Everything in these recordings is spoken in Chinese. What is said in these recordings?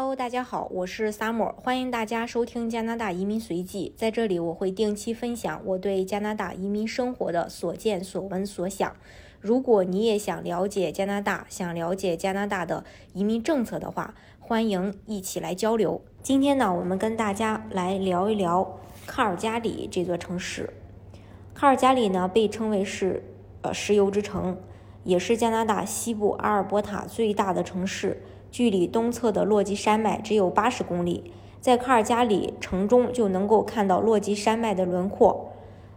Hello，大家好，我是 Summer，欢迎大家收听加拿大移民随记。在这里，我会定期分享我对加拿大移民生活的所见所闻所想。如果你也想了解加拿大，想了解加拿大的移民政策的话，欢迎一起来交流。今天呢，我们跟大家来聊一聊卡尔加里这座城市。卡尔加里呢，被称为是呃石油之城，也是加拿大西部阿尔伯塔最大的城市。距离东侧的落基山脉只有八十公里，在卡尔加里城中就能够看到落基山脉的轮廓。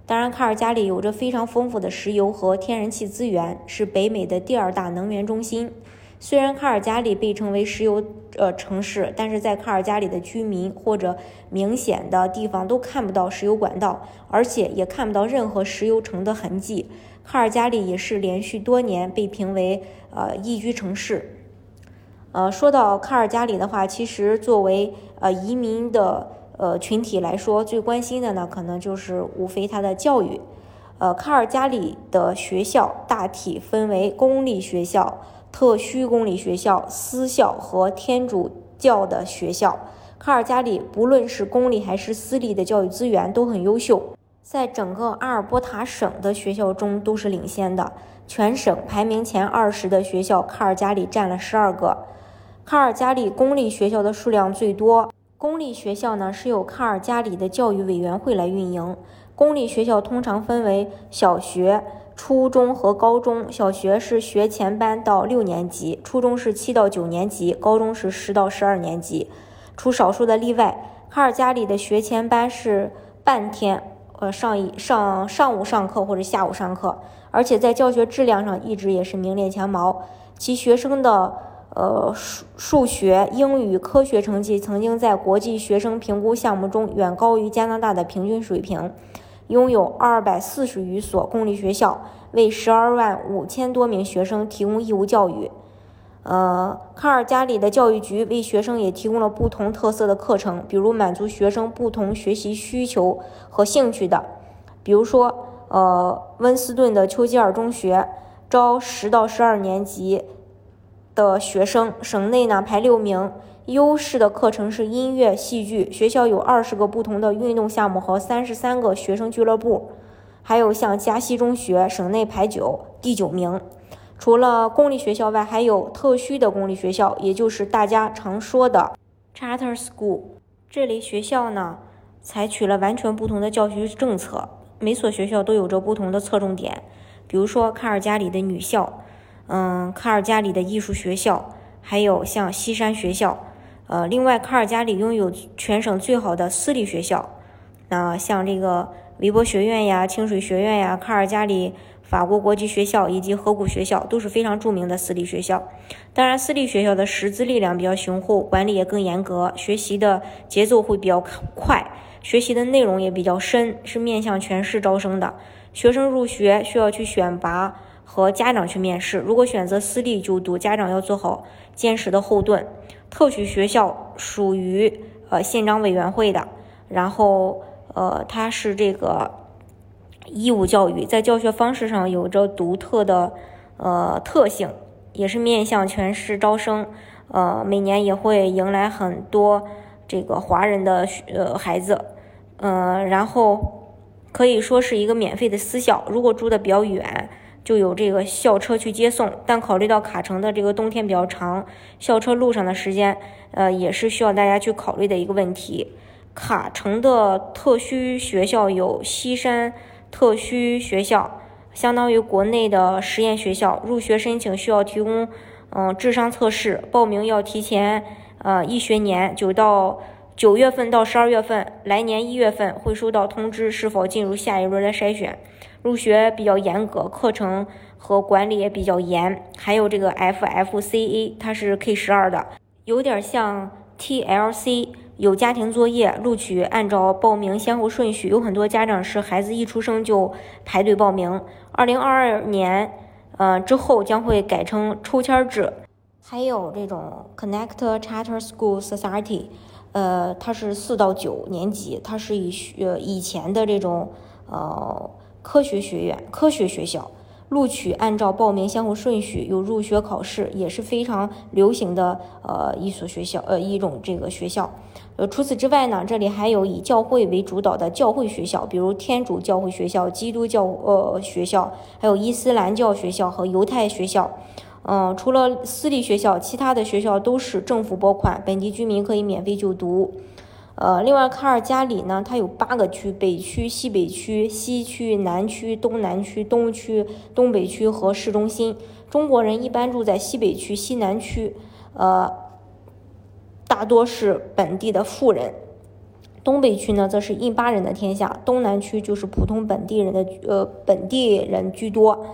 当然，卡尔加里有着非常丰富的石油和天然气资源，是北美的第二大能源中心。虽然卡尔加里被称为石油呃城市，但是在卡尔加里的居民或者明显的地方都看不到石油管道，而且也看不到任何石油城的痕迹。卡尔加里也是连续多年被评为呃宜居城市。呃，说到卡尔加里的话，其实作为呃移民的呃群体来说，最关心的呢，可能就是无非它的教育。呃，卡尔加里的学校大体分为公立学校、特需公立学校、私校和天主教的学校。卡尔加里不论是公立还是私立的教育资源都很优秀，在整个阿尔伯塔省的学校中都是领先的。全省排名前二十的学校，卡尔加里占了十二个。卡尔加里公立学校的数量最多。公立学校呢是由卡尔加里的教育委员会来运营。公立学校通常分为小学、初中和高中。小学是学前班到六年级，初中是七到九年级，高中是十到十二年级。除少数的例外，卡尔加里的学前班是半天，呃，上一上上午上课或者下午上课，而且在教学质量上一直也是名列前茅。其学生的。呃，数数学、英语、科学成绩曾经在国际学生评估项目中远高于加拿大的平均水平。拥有二百四十余所公立学校，为十二万五千多名学生提供义务教育。呃，卡尔加里的教育局为学生也提供了不同特色的课程，比如满足学生不同学习需求和兴趣的，比如说，呃，温斯顿的丘吉尔中学招十到十二年级。的学生，省内呢排六名。优势的课程是音乐、戏剧。学校有二十个不同的运动项目和三十三个学生俱乐部。还有像加西中学，省内排九，第九名。除了公立学校外，还有特需的公立学校，也就是大家常说的 charter school。这类学校呢，采取了完全不同的教学政策，每所学校都有着不同的侧重点。比如说卡尔加里的女校。嗯，卡尔加里的艺术学校，还有像西山学校，呃，另外卡尔加里拥有全省最好的私立学校，那像这个韦伯学院呀、清水学院呀、卡尔加里法国国际学校以及河谷学校都是非常著名的私立学校。当然，私立学校的师资力量比较雄厚，管理也更严格，学习的节奏会比较快，学习的内容也比较深，是面向全市招生的。学生入学需要去选拔。和家长去面试，如果选择私立就读，家长要做好坚实的后盾。特许学校属于呃县长委员会的，然后呃它是这个义务教育，在教学方式上有着独特的呃特性，也是面向全市招生，呃每年也会迎来很多这个华人的呃孩子，呃然后可以说是一个免费的私校，如果住的比较远。就有这个校车去接送，但考虑到卡城的这个冬天比较长，校车路上的时间，呃，也是需要大家去考虑的一个问题。卡城的特需学校有西山特需学校，相当于国内的实验学校。入学申请需要提供，嗯，智商测试，报名要提前，呃，一学年，九到九月份到十二月份，来年一月份会收到通知，是否进入下一轮的筛选。入学比较严格，课程和管理也比较严。还有这个 FFCA，它是 K 十二的，有点像 TLC，有家庭作业，录取按照报名先后顺序。有很多家长是孩子一出生就排队报名。二零二二年，呃之后将会改成抽签制。还有这种 Connect Charter School Society，呃，它是四到九年级，它是以学以前的这种呃。科学学院、科学学校，录取按照报名先后顺序，有入学考试，也是非常流行的呃一所学校，呃一种这个学校。呃，除此之外呢，这里还有以教会为主导的教会学校，比如天主教会学校、基督教呃学校，还有伊斯兰教学校和犹太学校。嗯，除了私立学校，其他的学校都是政府拨款，本地居民可以免费就读。呃，另外，卡尔加里呢，它有八个区：北区、西北区、西区、南区、东南区、东区、东北区和市中心。中国人一般住在西北区、西南区，呃，大多是本地的富人。东北区呢，则是印巴人的天下；东南区就是普通本地人的，呃，本地人居多。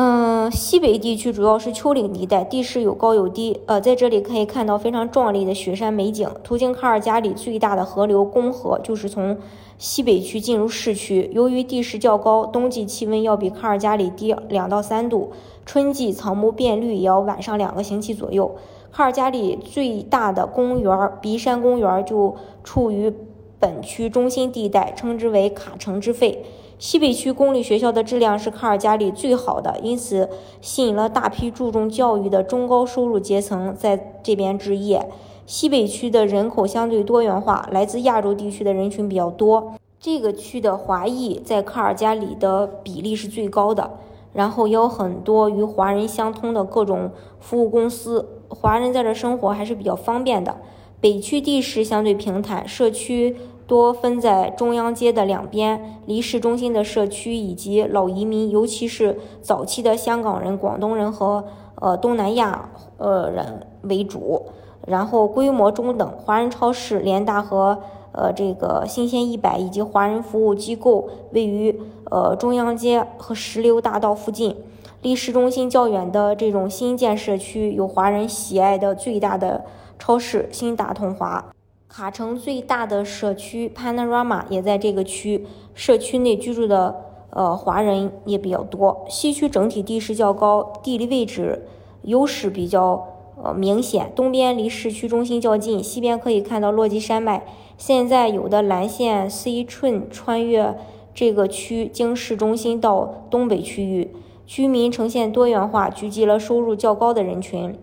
嗯，西北地区主要是丘陵地带，地势有高有低。呃，在这里可以看到非常壮丽的雪山美景。途经卡尔加里最大的河流公河就是从西北区进入市区。由于地势较高，冬季气温要比卡尔加里低两到三度，春季草木变绿也要晚上两个星期左右。卡尔加里最大的公园鼻山公园就处于本区中心地带，称之为卡城之肺。西北区公立学校的质量是卡尔加里最好的，因此吸引了大批注重教育的中高收入阶层在这边置业。西北区的人口相对多元化，来自亚洲地区的人群比较多。这个区的华裔在卡尔加里的比例是最高的，然后也有很多与华人相通的各种服务公司，华人在这生活还是比较方便的。北区地势相对平坦，社区。多分在中央街的两边，离市中心的社区以及老移民，尤其是早期的香港人、广东人和呃东南亚呃人为主。然后规模中等，华人超市、联大和呃这个新鲜一百以及华人服务机构位于呃中央街和石榴大道附近。离市中心较远的这种新建社区，有华人喜爱的最大的超市新大同华。卡城最大的社区 Panorama 也在这个区，社区内居住的呃华人也比较多。西区整体地势较高，地理位置优势比较呃明显，东边离市区中心较近，西边可以看到落基山脉。现在有的蓝线 C 寸穿越这个区，经市中心到东北区域，居民呈现多元化，聚集了收入较高的人群。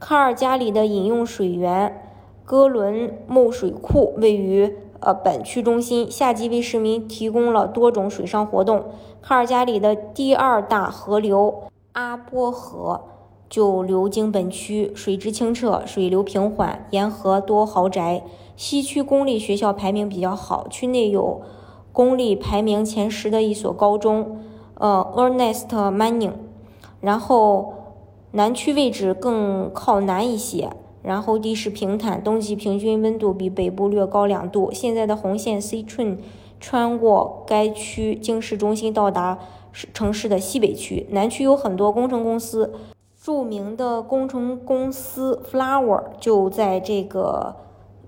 卡尔加里的饮用水源。哥伦木水库位于呃本区中心，夏季为市民提供了多种水上活动。卡尔加里的第二大河流阿波河就流经本区，水质清澈，水流平缓，沿河多豪宅。西区公立学校排名比较好，区内有公立排名前十的一所高中，呃，Ernest Manning。然后南区位置更靠南一些。然后地势平坦，冬季平均温度比北部略高两度。现在的红线 C train 穿过该区，经市中心到达城市的西北区。南区有很多工程公司，著名的工程公司 Flower 就在这个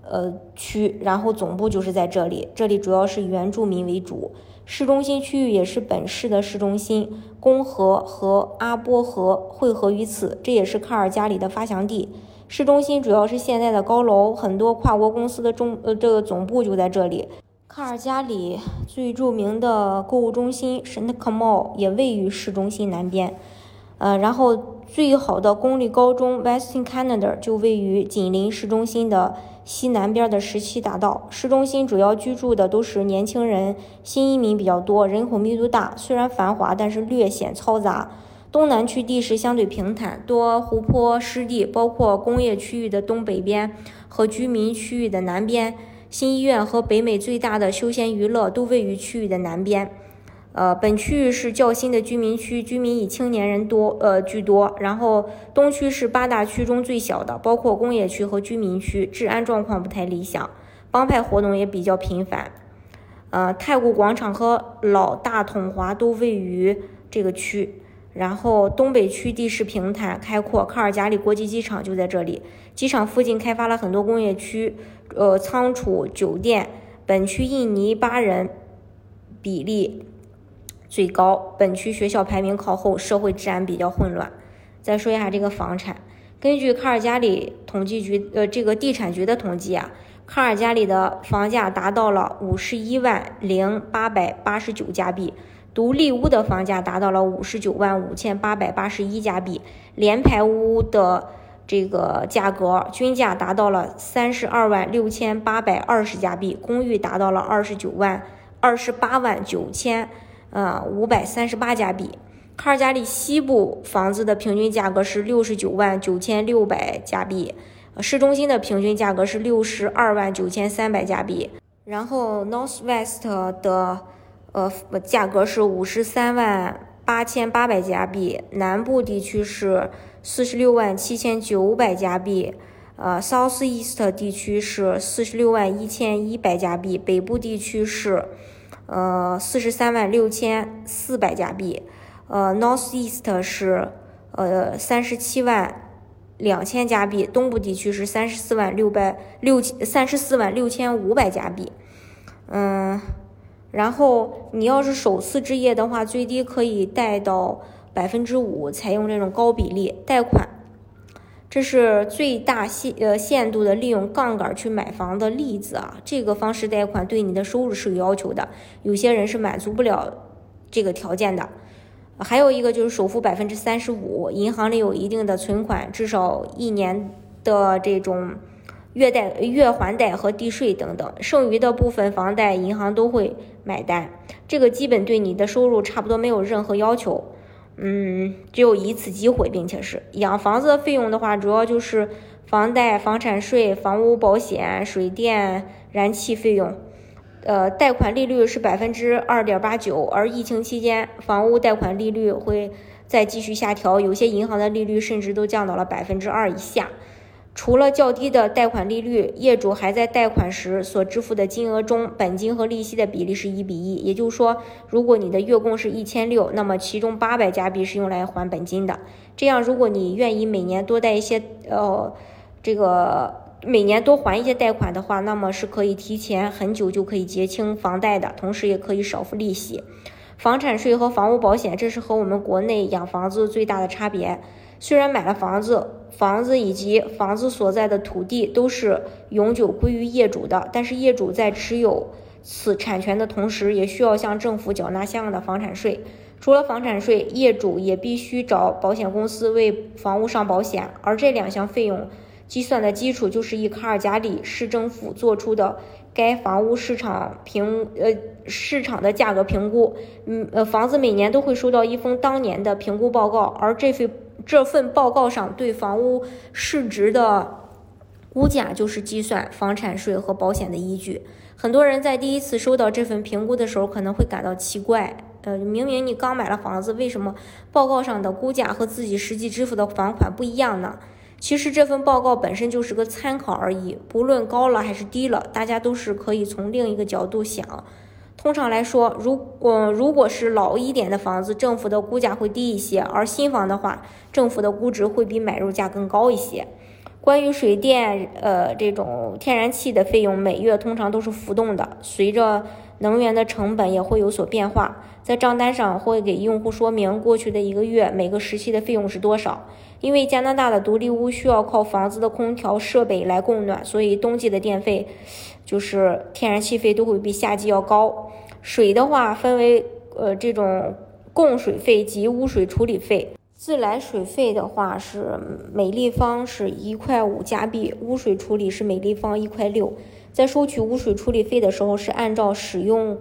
呃区，然后总部就是在这里。这里主要是原住民为主。市中心区域也是本市的市中心，公河和阿波河汇合于此，这也是卡尔加里的发祥地。市中心主要是现在的高楼，很多跨国公司的中呃这个总部就在这里。卡尔加里最著名的购物中心神特克 Mall 也位于市中心南边，呃，然后最好的公立高中 Western Canada 就位于紧邻市中心的西南边的十七大道。市中心主要居住的都是年轻人，新移民比较多，人口密度大，虽然繁华，但是略显嘈杂。东南区地势相对平坦，多湖泊湿地，包括工业区域的东北边和居民区域的南边。新医院和北美最大的休闲娱乐都位于区域的南边。呃，本区域是较新的居民区，居民以青年人多呃居多。然后东区是八大区中最小的，包括工业区和居民区，治安状况不太理想，帮派活动也比较频繁。呃，太古广场和老大统华都位于这个区。然后东北区地势平坦开阔，卡尔加里国际机场就在这里。机场附近开发了很多工业区，呃，仓储、酒店。本区印尼巴人比例最高，本区学校排名靠后，社会治安比较混乱。再说一下这个房产，根据卡尔加里统计局呃这个地产局的统计啊，卡尔加里的房价达到了五十一万零八百八十九加币。独立屋的房价达到了五十九万五千八百八十一加币，联排屋的这个价格均价达到了三十二万六千八百二十加币，公寓达到了二十九万二十八万九千呃五百三十八加币。卡尔加里西部房子的平均价格是六十九万九千六百加币，市中心的平均价格是六十二万九千三百加币。然后 North West 的呃价格是五十三万八千八百加币，南部地区是四十六万七千九百加币，呃 South East 地区是四十六万一千一百加币，北部地区是呃四十三万六千四百加币。呃，North East 是呃三十七万两千加币，东部地区是三十四万六百六三十四万六千五百加币。嗯，然后你要是首次置业的话，最低可以贷到百分之五，采用这种高比例贷款。这是最大限呃限度的利用杠杆去买房的例子啊。这个方式贷款对你的收入是有要求的，有些人是满足不了这个条件的。还有一个就是首付百分之三十五，银行里有一定的存款，至少一年的这种月贷、月还贷和地税等等，剩余的部分房贷银行都会买单。这个基本对你的收入差不多没有任何要求，嗯，只有一次机会，并且是养房子的费用的话，主要就是房贷、房产税、房屋保险、水电、燃气费用。呃，贷款利率是百分之二点八九，而疫情期间，房屋贷款利率会再继续下调，有些银行的利率甚至都降到了百分之二以下。除了较低的贷款利率，业主还在贷款时所支付的金额中，本金和利息的比例是一比一。也就是说，如果你的月供是一千六，那么其中八百加币是用来还本金的。这样，如果你愿意每年多贷一些，呃，这个。每年多还一些贷款的话，那么是可以提前很久就可以结清房贷的，同时也可以少付利息。房产税和房屋保险，这是和我们国内养房子最大的差别。虽然买了房子，房子以及房子所在的土地都是永久归于业主的，但是业主在持有此产权的同时，也需要向政府缴纳相应的房产税。除了房产税，业主也必须找保险公司为房屋上保险，而这两项费用。计算的基础就是以卡尔加里市政府做出的该房屋市场评呃市场的价格评估，嗯呃房子每年都会收到一封当年的评估报告，而这份这份报告上对房屋市值的估价就是计算房产税和保险的依据。很多人在第一次收到这份评估的时候可能会感到奇怪，呃明明你刚买了房子，为什么报告上的估价和自己实际支付的房款不一样呢？其实这份报告本身就是个参考而已，不论高了还是低了，大家都是可以从另一个角度想。通常来说，如果如果是老一点的房子，政府的估价会低一些；而新房的话，政府的估值会比买入价更高一些。关于水电，呃，这种天然气的费用，每月通常都是浮动的，随着能源的成本也会有所变化。在账单上会给用户说明过去的一个月每个时期的费用是多少。因为加拿大的独立屋需要靠房子的空调设备来供暖，所以冬季的电费就是天然气费都会比夏季要高。水的话分为呃这种供水费及污水处理费。自来水费的话是每立方是一块五加币，污水处理是每立方一块六。在收取污水处理费的时候是按照使用。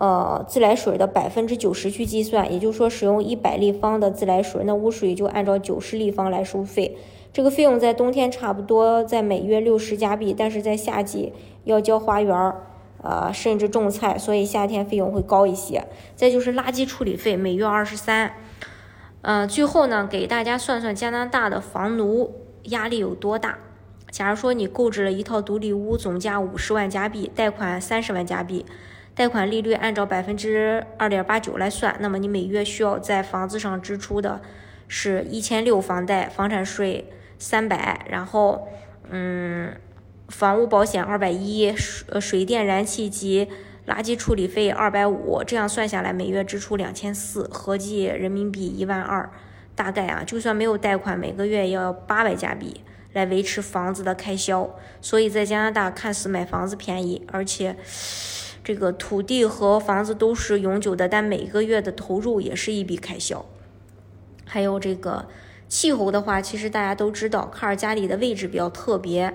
呃，自来水的百分之九十去计算，也就是说，使用一百立方的自来水，那污水就按照九十立方来收费。这个费用在冬天差不多在每月六十加币，但是在夏季要浇花园儿，呃，甚至种菜，所以夏天费用会高一些。再就是垃圾处理费，每月二十三。嗯，最后呢，给大家算算加拿大的房奴压力有多大。假如说你购置了一套独立屋，总价五十万加币，贷款三十万加币。贷款利率按照百分之二点八九来算，那么你每月需要在房子上支出的是一千六房贷、房产税三百，然后嗯，房屋保险二百一，水水电燃气及垃圾处理费二百五，这样算下来每月支出两千四，合计人民币一万二，大概啊，就算没有贷款，每个月要八百加币来维持房子的开销。所以在加拿大看似买房子便宜，而且。这个土地和房子都是永久的，但每个月的投入也是一笔开销。还有这个气候的话，其实大家都知道，卡尔加里的位置比较特别，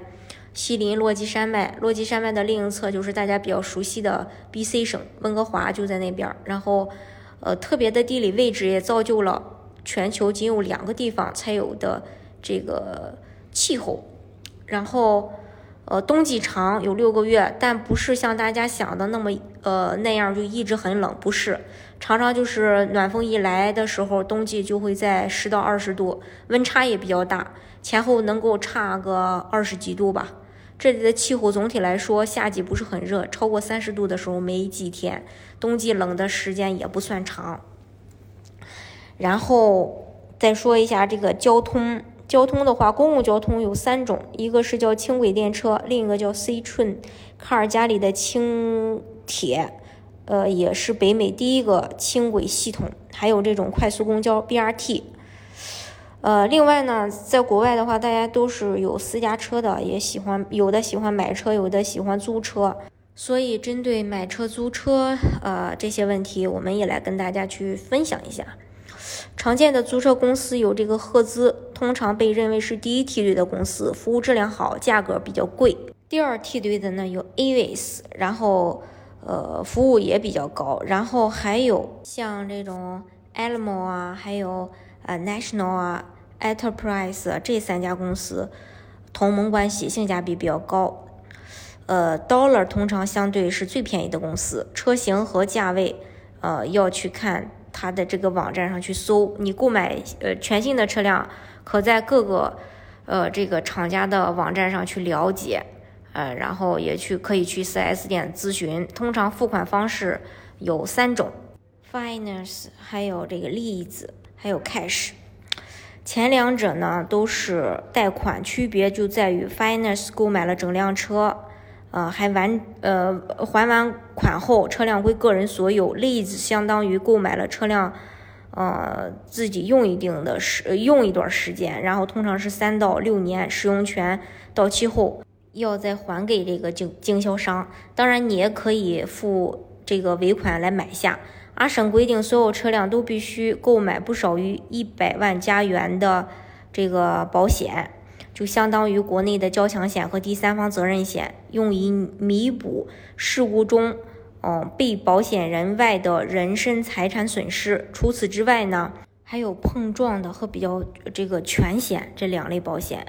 西临落基山脉，落基山脉的另一侧就是大家比较熟悉的 B.C 省，温哥华就在那边。然后，呃，特别的地理位置也造就了全球仅有两个地方才有的这个气候。然后。呃，冬季长有六个月，但不是像大家想的那么呃那样就一直很冷，不是，常常就是暖风一来的时候，冬季就会在十到二十度，温差也比较大，前后能够差个二十几度吧。这里的气候总体来说，夏季不是很热，超过三十度的时候没几天，冬季冷的时间也不算长。然后再说一下这个交通。交通的话，公共交通有三种，一个是叫轻轨电车，另一个叫 C Train，卡尔加里的轻铁，呃，也是北美第一个轻轨系统，还有这种快速公交 BRT。呃，另外呢，在国外的话，大家都是有私家车的，也喜欢有的喜欢买车，有的喜欢租车，所以针对买车、租车，呃，这些问题，我们也来跟大家去分享一下。常见的租车公司有这个赫兹，通常被认为是第一梯队的公司，服务质量好，价格比较贵。第二梯队的呢有 Avis，然后呃服务也比较高。然后还有像这种 Alamo 啊，还有呃 National 啊，Enterprise 这三家公司同盟关系，性价比比较高。呃，Dollar 通常相对是最便宜的公司，车型和价位呃要去看。它的这个网站上去搜，你购买呃全新的车辆，可在各个呃这个厂家的网站上去了解，呃，然后也去可以去 4S 店咨询。通常付款方式有三种：finance，还有这个 lease，还有 cash。前两者呢都是贷款，区别就在于 finance 购买了整辆车。呃，还完呃还完款后，车辆归个人所有。例子相当于购买了车辆，呃，自己用一定的时用一段时间，然后通常是三到六年，使用权到期后要再还给这个经经销商。当然，你也可以付这个尾款来买下。阿省规定，所有车辆都必须购买不少于一百万加元的这个保险。就相当于国内的交强险和第三方责任险，用以弥补事故中，嗯，被保险人外的人身财产损失。除此之外呢，还有碰撞的和比较这个全险这两类保险。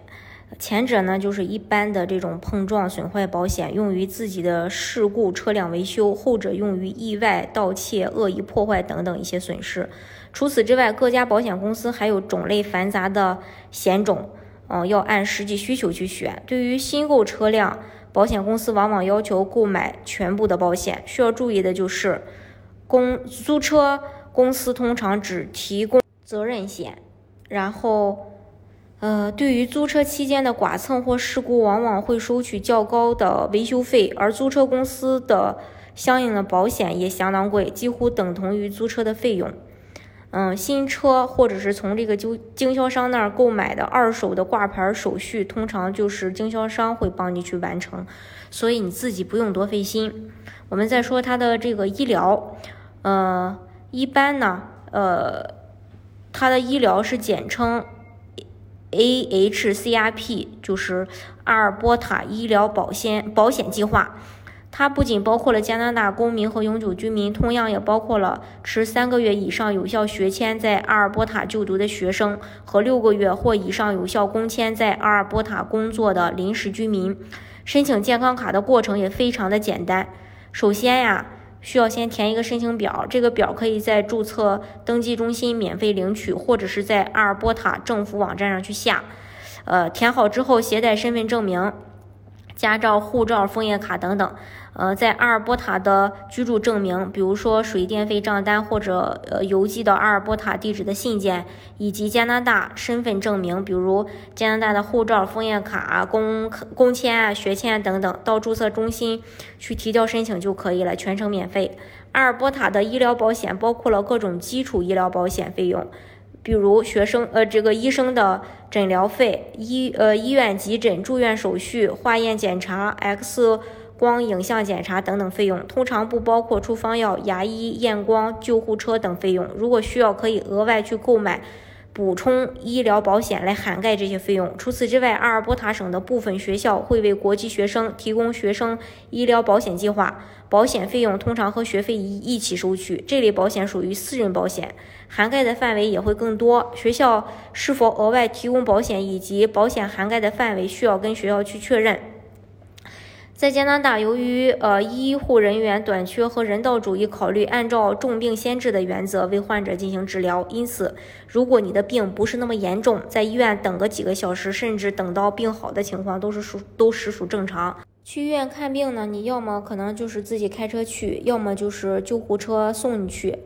前者呢，就是一般的这种碰撞损坏保险，用于自己的事故车辆维修；后者用于意外、盗窃、恶意破坏等等一些损失。除此之外，各家保险公司还有种类繁杂的险种。嗯，要按实际需求去选。对于新购车辆，保险公司往往要求购买全部的保险。需要注意的就是，公租车公司通常只提供责任险。然后，呃，对于租车期间的剐蹭或事故，往往会收取较高的维修费，而租车公司的相应的保险也相当贵，几乎等同于租车的费用。嗯，新车或者是从这个经经销商那儿购买的二手的挂牌手续，通常就是经销商会帮你去完成，所以你自己不用多费心。我们再说它的这个医疗，呃，一般呢，呃，它的医疗是简称 AHCRP，就是阿尔伯塔医疗保险保险计划。它不仅包括了加拿大公民和永久居民，同样也包括了持三个月以上有效学签在阿尔伯塔就读的学生和六个月或以上有效工签在阿尔伯塔工作的临时居民。申请健康卡的过程也非常的简单。首先呀，需要先填一个申请表，这个表可以在注册登记中心免费领取，或者是在阿尔伯塔政府网站上去下。呃，填好之后携带身份证明。驾照、护照、枫叶卡等等，呃，在阿尔伯塔的居住证明，比如说水电费账单或者呃邮寄到阿尔伯塔地址的信件，以及加拿大身份证明，比如加拿大的护照、枫叶卡、工工签啊、学签等等，到注册中心去提交申请就可以了，全程免费。阿尔伯塔的医疗保险包括了各种基础医疗保险费用。比如学生呃，这个医生的诊疗费、医呃医院急诊、住院手续、化验检查、X 光影像检查等等费用，通常不包括处方药、牙医、验光、救护车等费用。如果需要，可以额外去购买。补充医疗保险来涵盖这些费用。除此之外，阿尔伯塔省的部分学校会为国际学生提供学生医疗保险计划，保险费用通常和学费一一起收取。这类保险属于私人保险，涵盖的范围也会更多。学校是否额外提供保险以及保险涵盖的范围，需要跟学校去确认。在加拿大，由于呃医护人员短缺和人道主义考虑，按照重病先治的原则为患者进行治疗。因此，如果你的病不是那么严重，在医院等个几个小时，甚至等到病好的情况，都是属都实属正常。去医院看病呢，你要么可能就是自己开车去，要么就是救护车送你去。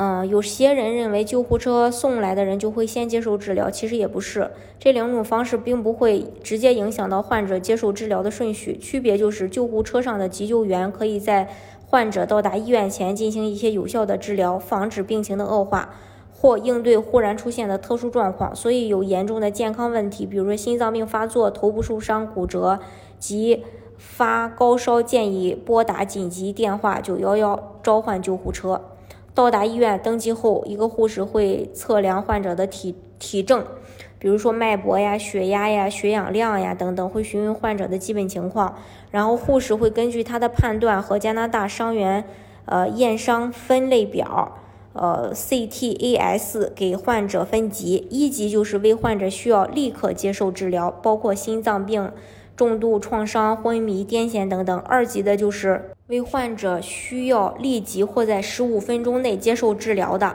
嗯，有些人认为救护车送来的人就会先接受治疗，其实也不是。这两种方式并不会直接影响到患者接受治疗的顺序，区别就是救护车上的急救员可以在患者到达医院前进行一些有效的治疗，防止病情的恶化或应对忽然出现的特殊状况。所以有严重的健康问题，比如说心脏病发作、头部受伤、骨折及发高烧，建议拨打紧急电话九幺幺，召唤救护车。到达医院登记后，一个护士会测量患者的体体征，比如说脉搏呀、血压呀、血氧量呀等等，会询问患者的基本情况。然后护士会根据他的判断和加拿大伤员呃验伤分类表呃 CTAS 给患者分级，一级就是为患者需要立刻接受治疗，包括心脏病。重度创伤、昏迷、癫痫等等。二级的就是为患者需要立即或在十五分钟内接受治疗的，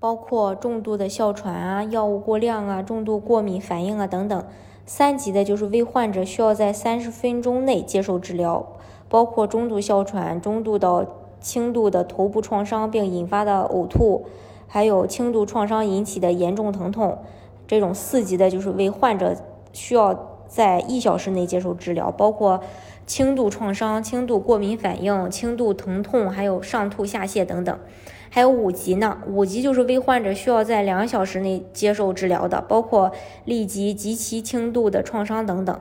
包括重度的哮喘啊、药物过量啊、重度过敏反应啊等等。三级的就是为患者需要在三十分钟内接受治疗，包括中度哮喘、中度到轻度的头部创伤并引发的呕吐，还有轻度创伤引起的严重疼痛。这种四级的就是为患者需要。在一小时内接受治疗，包括轻度创伤、轻度过敏反应、轻度疼痛，还有上吐下泻等等。还有五级呢，五级就是危患者需要在两小时内接受治疗的，包括立即极其轻度的创伤等等。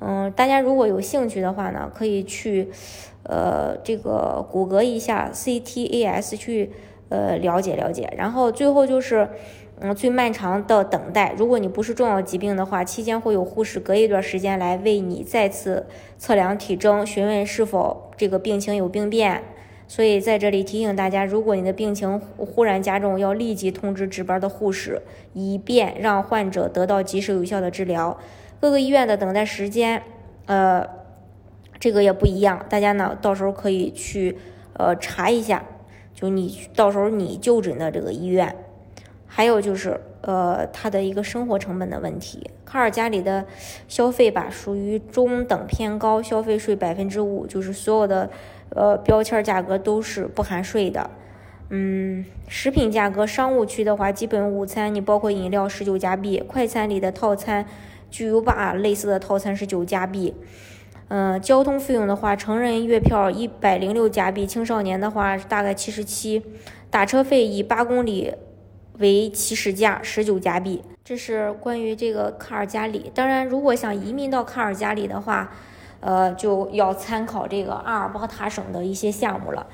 嗯，大家如果有兴趣的话呢，可以去呃这个谷歌一下 CTAS 去呃了解了解。然后最后就是。嗯，最漫长的等待。如果你不是重要疾病的话，期间会有护士隔一段时间来为你再次测量体征，询问是否这个病情有病变。所以在这里提醒大家，如果你的病情忽然加重，要立即通知值班的护士，以便让患者得到及时有效的治疗。各个医院的等待时间，呃，这个也不一样。大家呢，到时候可以去呃查一下，就你到时候你就诊的这个医院。还有就是，呃，它的一个生活成本的问题。卡尔加里的消费吧，属于中等偏高，消费税百分之五，就是所有的，呃，标签价格都是不含税的。嗯，食品价格，商务区的话，基本午餐你包括饮料十九加币，快餐里的套餐，巨无霸类似的套餐是九加币。嗯，交通费用的话，成人月票一百零六加币，青少年的话大概七十七，打车费以八公里。为起始价十九加币，这是关于这个卡尔加里。当然，如果想移民到卡尔加里的话，呃，就要参考这个阿尔伯塔省的一些项目了。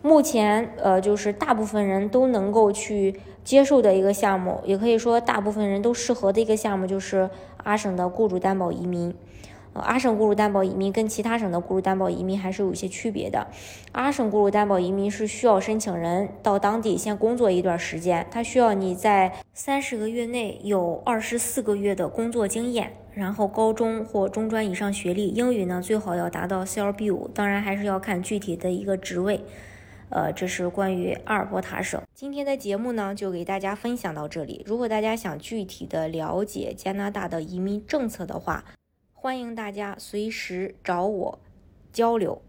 目前，呃，就是大部分人都能够去接受的一个项目，也可以说大部分人都适合的一个项目，就是阿省的雇主担保移民。阿省雇主担保移民跟其他省的雇主担保移民还是有一些区别的。阿省雇主担保移民是需要申请人到当地先工作一段时间，他需要你在三十个月内有二十四个月的工作经验，然后高中或中专以上学历，英语呢最好要达到 CLB 五，当然还是要看具体的一个职位。呃，这是关于阿尔伯塔省。今天的节目呢就给大家分享到这里。如果大家想具体的了解加拿大的移民政策的话，欢迎大家随时找我交流。